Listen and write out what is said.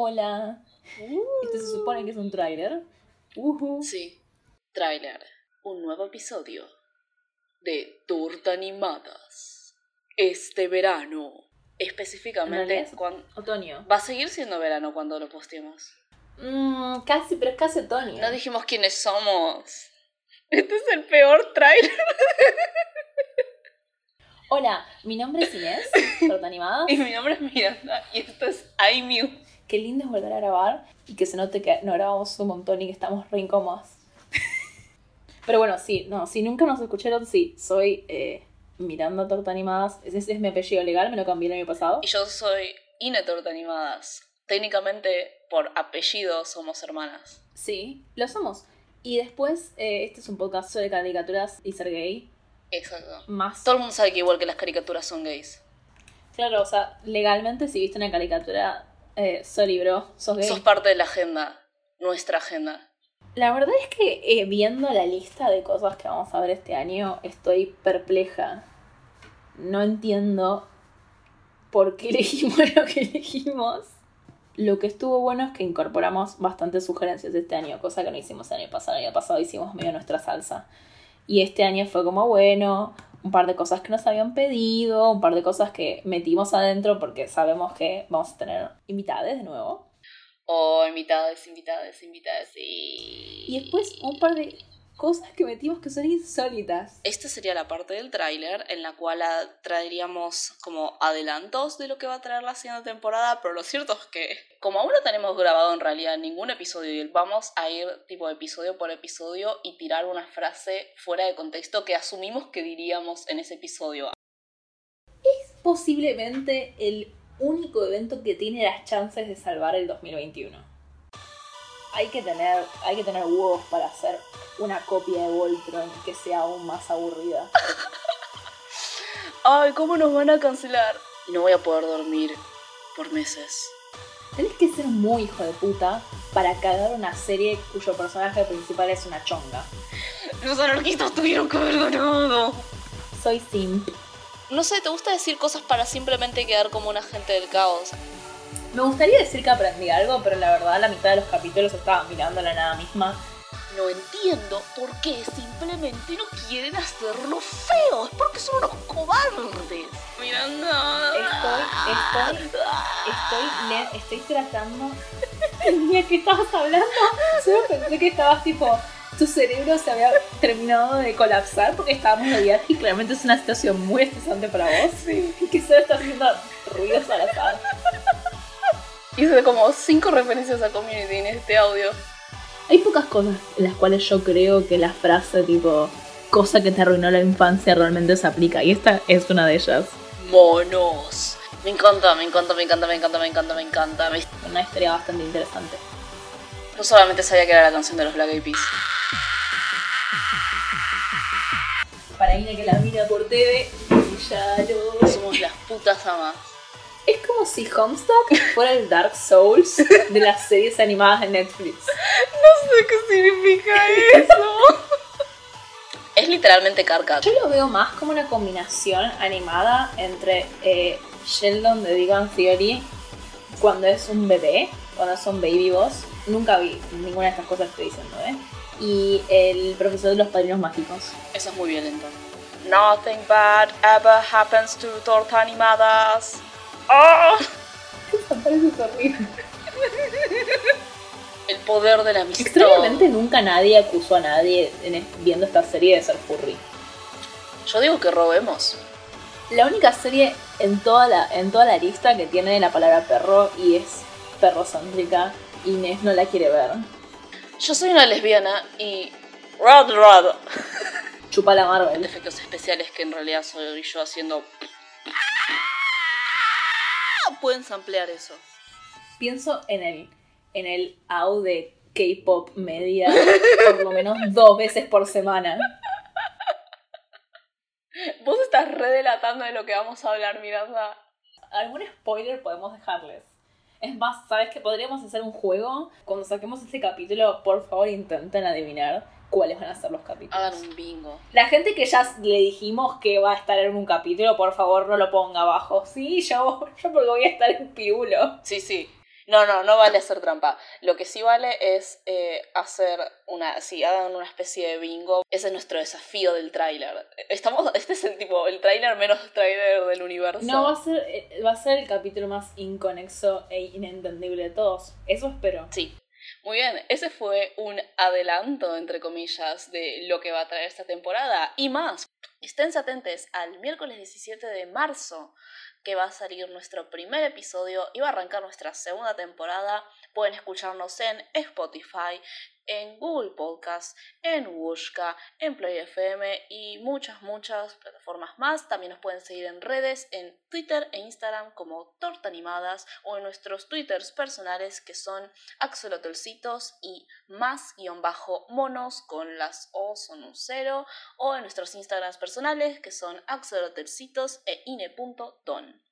Hola. Este se supone que es un tráiler. Ujú. Sí, tráiler. Un nuevo episodio de Torta Animadas. Este verano. En Específicamente, realidad es cuan- Otoño. va a seguir siendo verano cuando lo postemos. Mm, casi, pero es casi otoño. No dijimos quiénes somos. Este es el peor tráiler. Hola, mi nombre es Inés, Torta Animada. Y mi nombre es Miranda y esto es iMew. Qué lindo es volver a grabar y que se note que no grabamos un montón y que estamos re incómodas. Pero bueno, sí, no, si nunca nos escucharon, sí, soy eh, Miranda Torta Animadas. Ese es mi apellido legal, me lo cambié el año pasado. Y yo soy Ine Torta Animadas. Técnicamente, por apellido, somos hermanas. Sí, lo somos. Y después, eh, este es un podcast sobre caricaturas y ser gay. Exacto. Más. Todo el mundo sabe que igual que las caricaturas son gays. Claro, o sea, legalmente, si viste una caricatura, eh, sorry, bro, sos gay. Sos parte de la agenda. Nuestra agenda. La verdad es que eh, viendo la lista de cosas que vamos a ver este año, estoy perpleja. No entiendo por qué elegimos lo que elegimos. Lo que estuvo bueno es que incorporamos bastantes sugerencias este año, cosa que no hicimos el año pasado. El año pasado hicimos medio nuestra salsa. Y este año fue como bueno, un par de cosas que nos habían pedido, un par de cosas que metimos adentro porque sabemos que vamos a tener invitadas de nuevo. Oh, invitadas, invitadas, invitadas. Y... Y después un par de cosas que metimos que son insólitas. Esta sería la parte del tráiler en la cual traeríamos como adelantos de lo que va a traer la siguiente temporada, pero lo cierto es que como aún no tenemos grabado en realidad ningún episodio vamos a ir tipo episodio por episodio y tirar una frase fuera de contexto que asumimos que diríamos en ese episodio. Posiblemente el único evento que tiene las chances de salvar el 2021. Hay que tener, hay que tener huevos para hacer una copia de Voltron que sea aún más aburrida. Ay, ¿cómo nos van a cancelar? Y no voy a poder dormir por meses. Tenés que ser muy hijo de puta para cagar una serie cuyo personaje principal es una chonga. Los anarquistas tuvieron que haber ganado. Soy simp. No sé, ¿te gusta decir cosas para simplemente quedar como un agente del caos? Me gustaría decir que aprendí algo, pero la verdad la mitad de los capítulos estaba mirando la nada misma. No entiendo por qué simplemente no quieren hacerlo feo. Es porque son unos cobardes. Miranda. Estoy, estoy, estoy, estoy tratando. Tenía que estabas hablando. Solo pensé que estabas tipo. Tu cerebro se había terminado de colapsar porque estábamos de viaje y claramente es una situación muy estresante para vos. Y que solo estás haciendo ruidos al azar. Hice como cinco referencias a Community en este audio. Hay pocas cosas en las cuales yo creo que la frase tipo. Cosa que te arruinó la infancia realmente se aplica. Y esta es una de ellas. Monos. Me encanta, me encanta, me encanta, me encanta, me encanta, me encanta. Una historia bastante interesante. No solamente sabía que era la canción de los Black Eyed Peas. Para Ine que la mira por TV. Y ya lo Somos las putas amas. Como si Homestuck fuera el Dark Souls de las series animadas de Netflix. No sé qué significa eso. es literalmente Carcat. Yo lo veo más como una combinación animada entre eh, Sheldon de Big Bang Theory cuando es un bebé, cuando es un baby boss. Nunca vi ninguna de estas cosas que estoy diciendo, ¿eh? Y el profesor de los padrinos mágicos. Eso es muy violento. Nothing bad ever happens to torta animadas. Horrible. El poder de la amistad. Extrañamente nunca nadie acusó a nadie en viendo esta serie de ser furry. Yo digo que robemos. La única serie en toda la, en toda la lista que tiene la palabra perro y es perrocéntrica, Inés no la quiere ver. Yo soy una lesbiana y. Rod Rod. Chupa la Marvel. Efectos especiales que en realidad soy yo haciendo. Pueden samplear eso. Pienso en el, en el AU de K-pop media por lo menos dos veces por semana. Vos estás redelatando de lo que vamos a hablar, Miranda. Algún spoiler podemos dejarles. Es más, ¿sabes que podríamos hacer un juego? Cuando saquemos este capítulo, por favor intenten adivinar cuáles van a ser los capítulos. Hagan un bingo. La gente que ya le dijimos que va a estar en un capítulo, por favor no lo ponga abajo. Sí, yo, yo porque voy a estar en Pirulo. Sí, sí. No, no, no vale hacer trampa. Lo que sí vale es eh, hacer una, sí, hagan una especie de bingo. Ese es nuestro desafío del tráiler. Estamos, este es el tipo, el tráiler menos tráiler del universo. No, va a, ser, eh, va a ser el capítulo más inconexo e inentendible de todos. Eso espero. Sí. Muy bien, ese fue un adelanto, entre comillas, de lo que va a traer esta temporada y más. Estén atentos al miércoles 17 de marzo que va a salir nuestro primer episodio y va a arrancar nuestra segunda temporada. Pueden escucharnos en Spotify, en Google Podcast, en Wushka, en Play FM y muchas, muchas plataformas más. También nos pueden seguir en redes, en Twitter e Instagram como Torta Animadas o en nuestros Twitters personales que son Axolotelcitos y más-monos con las O son un cero o en nuestros Instagrams personales que son Axolotelcitos e ine.ton.